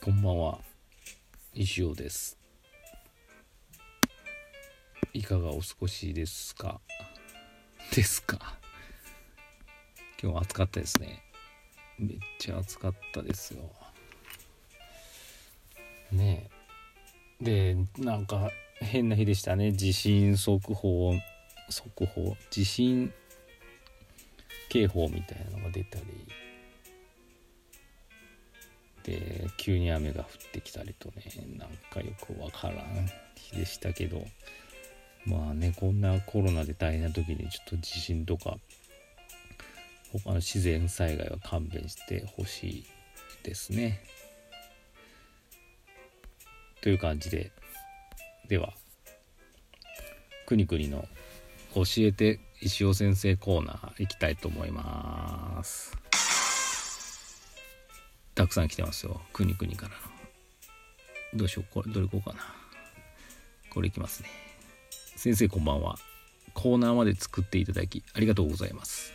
こんばんは。石尾です。いかがお過ごしですか？ですか？今日暑かったですね。めっちゃ暑かったですよ。ねえ。でなんか変な日でしたね。地震速報速報？地震警報みたいなのが出たり。で急に雨が降ってきたりとねなんかよくわからん日でしたけど。まあねこんなコロナで大変な時にちょっと地震とか他の自然災害は勘弁してほしいですね。という感じで。ではくにくにの「教えて石尾先生」コーナー行きたいと思います。たくさん来てますよ。くにくにからの。どうしようこれどれいこうかな。これいきますね。先生こんばんは。コーナーまで作っていただきありがとうございます。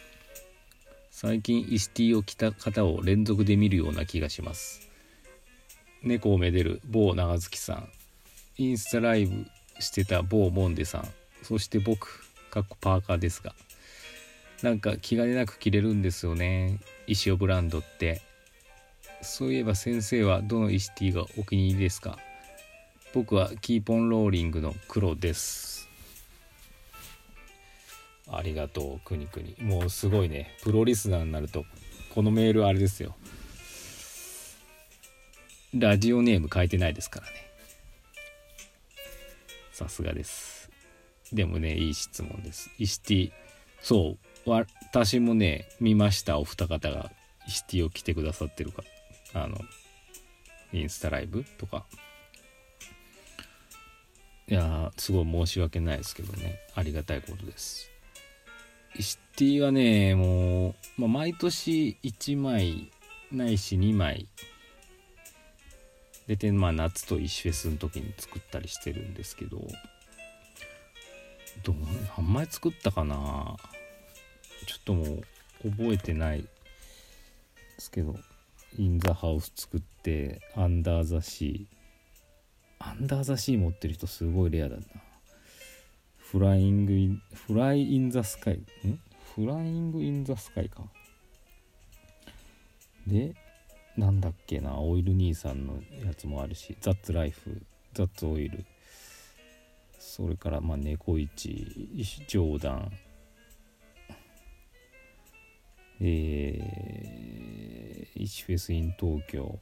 最近イスティを着た方を連続で見るような気がします。猫をめでる某長月さん。インスタライブしてた某モンデさん。そして僕かっこパーカーですが。なんか気兼ねなく着れるんですよね。石尾ブランドって。そういえば先生はどのイスティがお気に入りですか？僕はキーポンローリングの黒です。ありがとうくにくに。もうすごいね。プロリスナーになるとこのメールあれですよ。ラジオネーム変えてないですからね。さすがです。でもねいい質問です。イスティそう。私もね見ました。お二方がイスティを着てくださってるかあのインスタライブとか。いやすごい申し訳ないですけどね。ありがたいことです。イスティはねもう、まあ、毎年1枚ないし2枚出てまあ夏と石フェスの時に作ったりしてるんですけどど何枚作ったかな。ちょっともう覚えてないですけど。 In the house 作って Under the sea under the sea 持ってる人すごいレアだな。 Flying in fly in the sky ん？ Flying in the sky か。でなんだっけなオイル兄さんのやつもあるしザッツライフザッツオイルそれからまあ猫市。ジョーダンえー、イシフェスイン東京。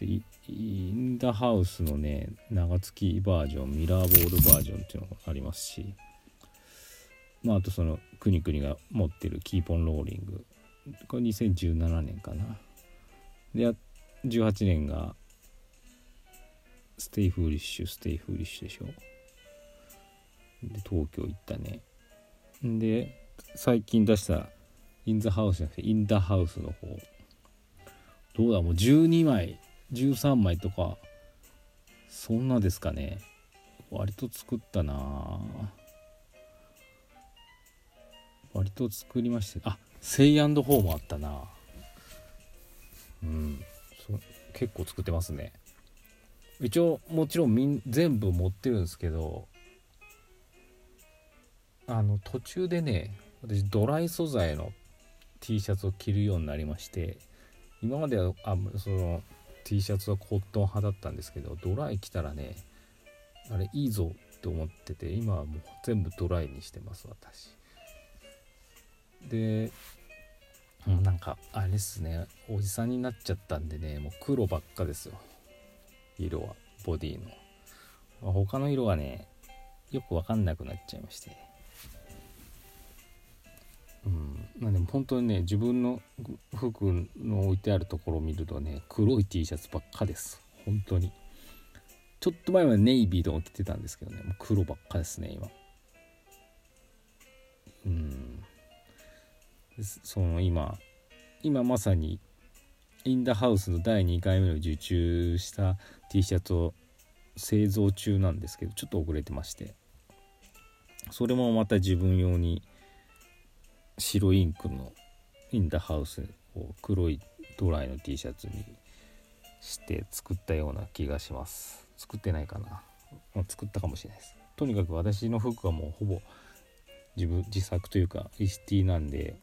でインダハウスのね長月バージョンミラーボールバージョンっていうのがありますし。まああとそのくにくにが持ってる Keep on rolling。これ2017年かな。で18年が Stay foolish stay foolish でしょ。で東京行ったね。で最近出した In the house じゃなくて In da house の方。どうだもう12枚13枚とかそんなですかね。割と作ったな。割と作りました。あセイアンドホーもあったな。うん。結構作ってますね。一応もちろんみん全部持ってるんですけどあの途中でね私ドライ素材の T シャツを着るようになりまして今まではあその T シャツはコットン派だったんですけどドライ着たらねあれいいぞって思ってて今はもう全部ドライにしてます私。でなんかあれですねおじさんになっちゃったんでねもう黒ばっかですよ。色はボディの。他の色はねよく分かんなくなっちゃいまして。うん。まあでも本当にね自分の服の置いてあるところを見るとね黒い T シャツばっかです。本当に。ちょっと前はネイビーとか着てたんですけどね。もう黒ばっかですね今。うん。その今今まさにインダハウスの第2回目の受注した T シャツを製造中なんですけどちょっと遅れてまして。それもまた自分用に白インクのインダハウスを黒いドライの T シャツにして作ったような気がします。作ってないかな。ま作ったかもしれないです。とにかく私の服はもうほぼ自分自作というかイシティなんで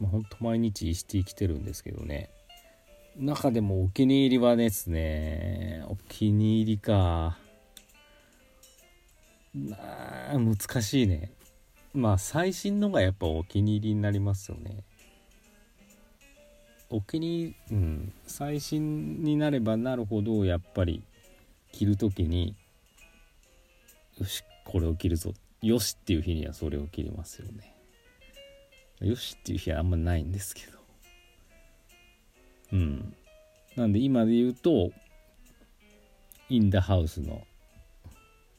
まあ、ほんと毎日イシティ着てるんですけどね。中でもお気に入りはですねお気に入りか。難しいね。まあ最新のがやっぱお気に入りになりますよね。お気にうん。最新になればなるほどやっぱり着る時によしこれを着るぞ。よしっていう日にはそれを着りますよね。よしっていう日はあんまないんですけど。うん。なんで今で言うとインダハウスの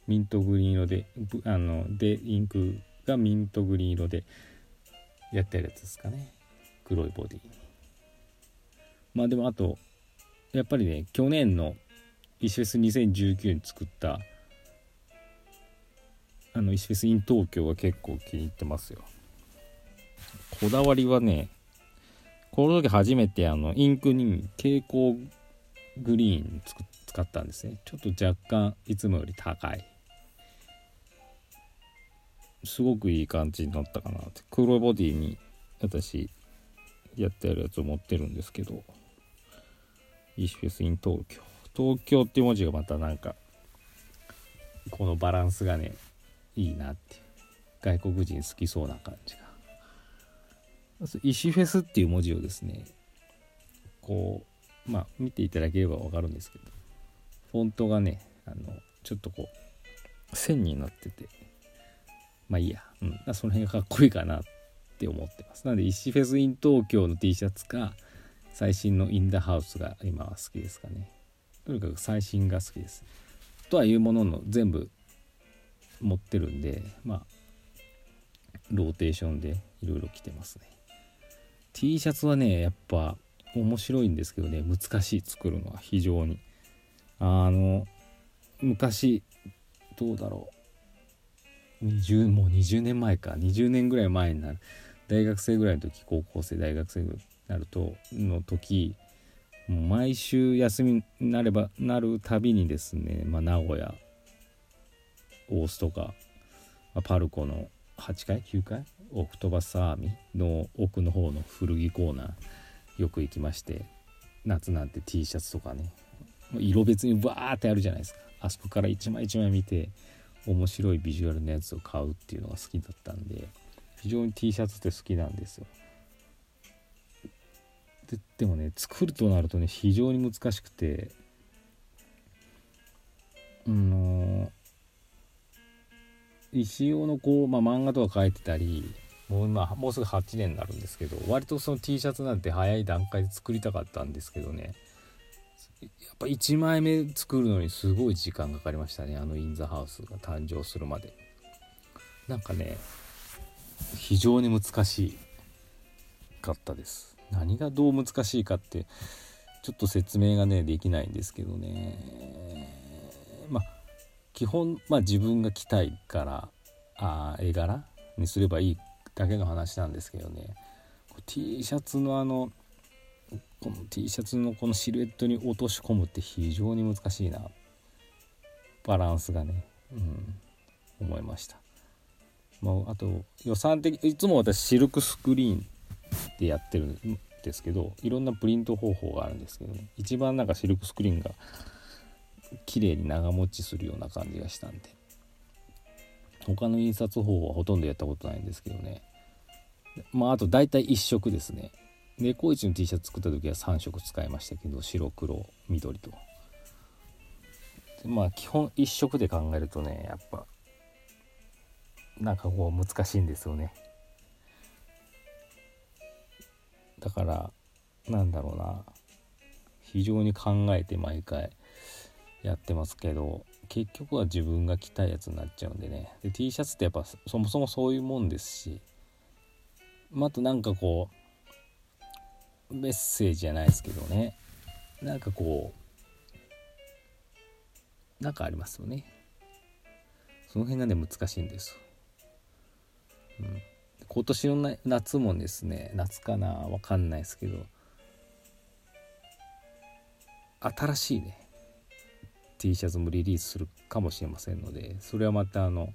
ミントグリーン色であのでインクがミントグリーン色でやってるやつですかね。黒いボディ。にまあでもあとやっぱりね去年の石フェス2019に作ったあの石フェスイン東京は結構気に入ってますよ。こだわりはねこの時初めてあのインクに蛍光グリーン使ったんですね。ちょっと若干いつもより高い。すごくいい感じになったかな。って黒ボディに私やってやるやつを持ってるんですけど。イシフェスイン東京。東京っていう文字がまたなんかこのバランスがねいいなって外国人好きそうな感じが。石フェスっていう文字をですねこうまあ見ていただければ分かるんですけど。フォントがねあのちょっとこう線になってて。まあいいや、うん、その辺がかっこいいかなって思ってます。なので石フェスイン東京の T シャツか最新のインダハウスが今は好きですかね。とにかく最新が好きです。とはいうものの全部持ってるんでまあローテーションでいろいろ着てますね。T シャツはねやっぱ面白いんですけどね。難しい作るのは非常に。あの昔どうだろう20もう20年前か。20年ぐらい前になる。大学生ぐらいの時高校生大学生になるとの時もう毎週休みになればなるたびにですね、まあ、名古屋大須とか、まあ、パルコの8階？9階？オクトバスアーミー？の奥の方の古着コーナーよく行きまして夏なんて T シャツとかね色別にバーってあるじゃないですか。あそこから一枚一枚見て面白いビジュアルのやつを買うっていうのが好きだったんで非常に T シャツって好きなんですよ。ででもね作るとなるとね非常に難しくてうん石尾のこう、まあ、漫画とか書いてたりもう今もうすぐ8年になるんですけど割とその T シャツなんて早い段階で作りたかったんですけどね。やっぱ1枚目作るのにすごい時間かかりましたね。あのインザハウスが誕生するまで。なんかね非常に難しかったです。何がどう難しいかってちょっと説明がねできないんですけどね。まあ基本、まあ、自分が着たいからあ絵柄にすればいいだけの話なんですけどね。T シャツのあのこの T シャツのこのシルエットに落とし込むって非常に難しいな。バランスがね、うん、思いました、まあ、あと予算的いつも私シルクスクリーンでやってるんですけどいろんなプリント方法があるんですけどね。一番なんかシルクスクリーンが綺麗に長持ちするような感じがしたんで。他の印刷方法はほとんどやったことないんですけどね。まああと大体1色ですね。猫市の T シャツ作った時は3色使いましたけど白黒緑と。まあ基本1色で考えるとねやっぱなんかこう難しいんですよね。だからなんだろうな。非常に考えて毎回やってますけど結局は自分が着たいやつになっちゃうんでね。で T シャツってやっぱそもそもそういうもんですしあとなんかこうメッセージじゃないですけどね。なんかこうなんかありますよね。その辺がね難しいんです、うん、今年の夏もですね夏かなわかんないですけど新しいね T シャツもリリースするかもしれませんのでそれはまたあの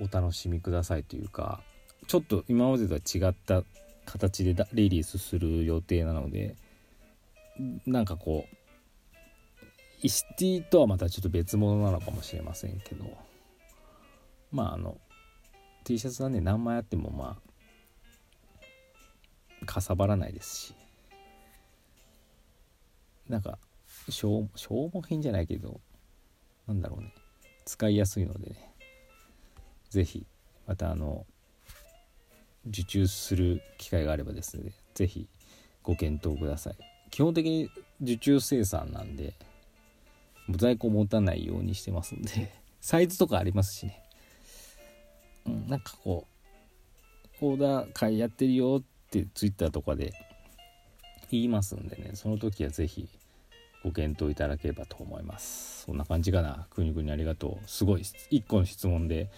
お楽しみくださいというかちょっと今までとは違った形でリリースする予定なのでなんかこうイシティとはまたちょっと別物なのかもしれませんけどまああの T シャツはね何枚あってもまあかさばらないですしなんか消消耗品じゃないけどなんだろうね使いやすいのでね是非またあの受注する機会があればですね是非ご検討ください。基本的に受注生産なんで在庫持たないようにしてますんで サイズとかありますしね、うん、なんかこうオーダー会やってるよってツイッターとかで言いますんでねその時は是非ご検討いただければと思います。そんな感じかな。くにくにありがとう。すごい1個の質問で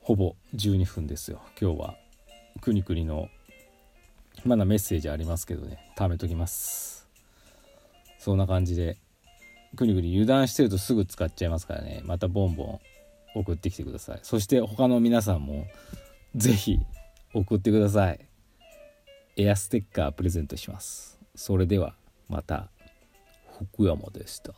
ほぼ12分ですよ。今日はくにくにのまだメッセージありますけどね。貯めときます。そんな感じでくにくに油断してるとすぐ使っちゃいますからね。またボンボン送ってきてください。そして他の皆さんも是非送ってください。エアステッカープレゼントします。それではまた福山でした。